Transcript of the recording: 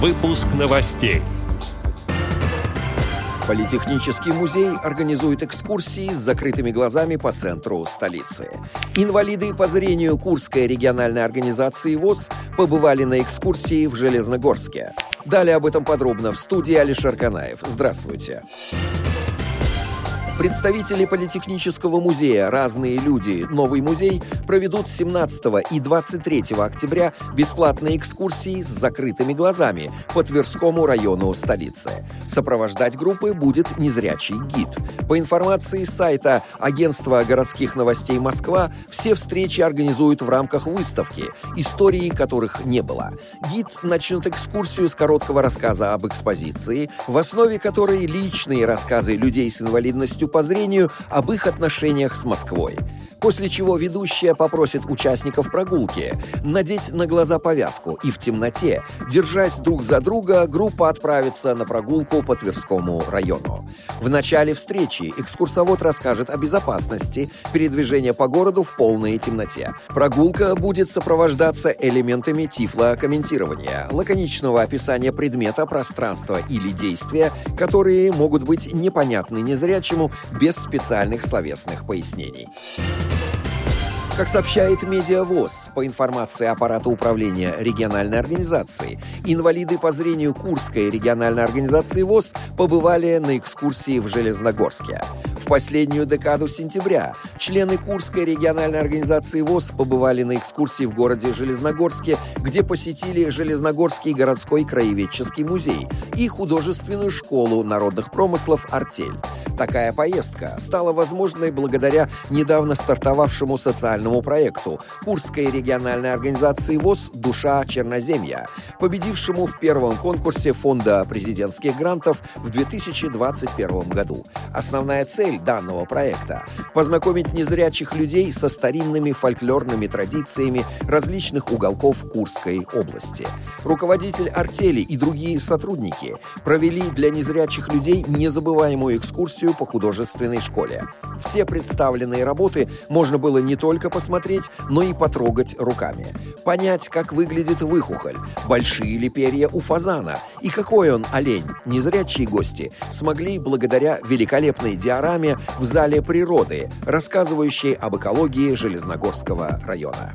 Выпуск новостей. Политехнический музей организует экскурсии с закрытыми глазами по центру столицы. Инвалиды по зрению Курской региональной организации ВОЗ побывали на экскурсии в Железногорске. Далее об этом подробно в студии Алишер Канаев. Здравствуйте. Представители Политехнического музея «Разные люди. Новый музей» проведут 17 и 23 октября бесплатные экскурсии с закрытыми глазами по Тверскому району столицы. Сопровождать группы будет незрячий гид. По информации сайта Агентства городских новостей Москва, все встречи организуют в рамках выставки, истории которых не было. Гид начнет экскурсию с короткого рассказа об экспозиции, в основе которой личные рассказы людей с инвалидностью по зрению об их отношениях с Москвой после чего ведущая попросит участников прогулки надеть на глаза повязку, и в темноте, держась друг за друга, группа отправится на прогулку по Тверскому району. В начале встречи экскурсовод расскажет о безопасности передвижения по городу в полной темноте. Прогулка будет сопровождаться элементами тифлокомментирования, лаконичного описания предмета, пространства или действия, которые могут быть непонятны незрячему без специальных словесных пояснений. Как сообщает Медиавоз, по информации аппарата управления региональной организации, инвалиды по зрению Курской региональной организации ВОЗ побывали на экскурсии в Железногорске. В последнюю декаду сентября члены Курской региональной организации ВОЗ побывали на экскурсии в городе Железногорске, где посетили Железногорский городской краеведческий музей и художественную школу народных промыслов «Артель». Такая поездка стала возможной благодаря недавно стартовавшему социальному проекту Курской региональной организации ВОЗ «Душа Черноземья», победившему в первом конкурсе Фонда президентских грантов в 2021 году. Основная цель данного проекта – познакомить незрячих людей со старинными фольклорными традициями различных уголков Курской области. Руководитель артели и другие сотрудники провели для незрячих людей незабываемую экскурсию экскурсию по художественной школе. Все представленные работы можно было не только посмотреть, но и потрогать руками. Понять, как выглядит выхухоль, большие ли перья у фазана и какой он олень, незрячие гости смогли благодаря великолепной диораме в зале природы, рассказывающей об экологии Железногорского района.